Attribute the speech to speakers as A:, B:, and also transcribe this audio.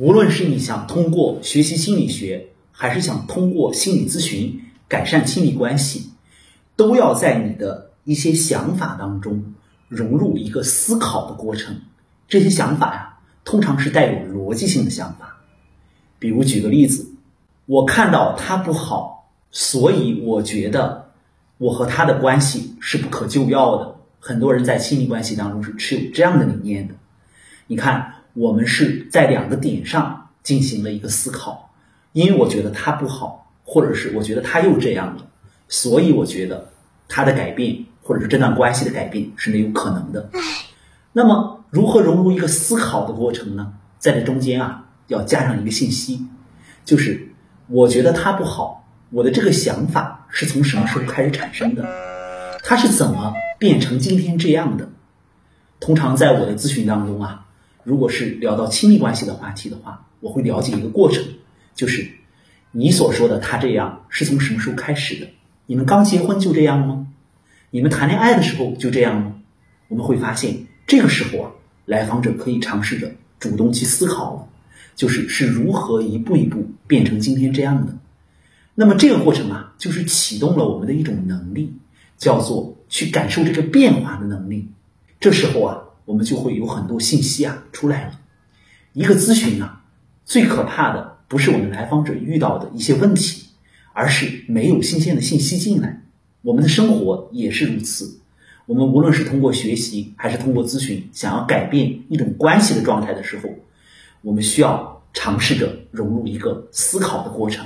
A: 无论是你想通过学习心理学，还是想通过心理咨询改善亲密关系，都要在你的一些想法当中融入一个思考的过程。这些想法呀，通常是带有逻辑性的想法。比如举个例子，我看到他不好，所以我觉得我和他的关系是不可救药的。很多人在亲密关系当中是持有这样的理念的。你看，我们是在两个点上进行了一个思考，因为我觉得他不好，或者是我觉得他又这样了，所以我觉得他的改变，或者是这段关系的改变是没有可能的。那么，如何融入一个思考的过程呢？在这中间啊。要加上一个信息，就是我觉得他不好，我的这个想法是从什么时候开始产生的？他是怎么变成今天这样的？通常在我的咨询当中啊，如果是聊到亲密关系的话题的话，我会了解一个过程，就是你所说的他这样是从什么时候开始的？你们刚结婚就这样吗？你们谈恋爱的时候就这样吗？我们会发现，这个时候啊，来访者可以尝试着主动去思考了。就是是如何一步一步变成今天这样的，那么这个过程啊，就是启动了我们的一种能力，叫做去感受这个变化的能力。这时候啊，我们就会有很多信息啊出来了。一个咨询啊，最可怕的不是我们来访者遇到的一些问题，而是没有新鲜的信息进来。我们的生活也是如此。我们无论是通过学习还是通过咨询，想要改变一种关系的状态的时候。我们需要尝试着融入一个思考的过程。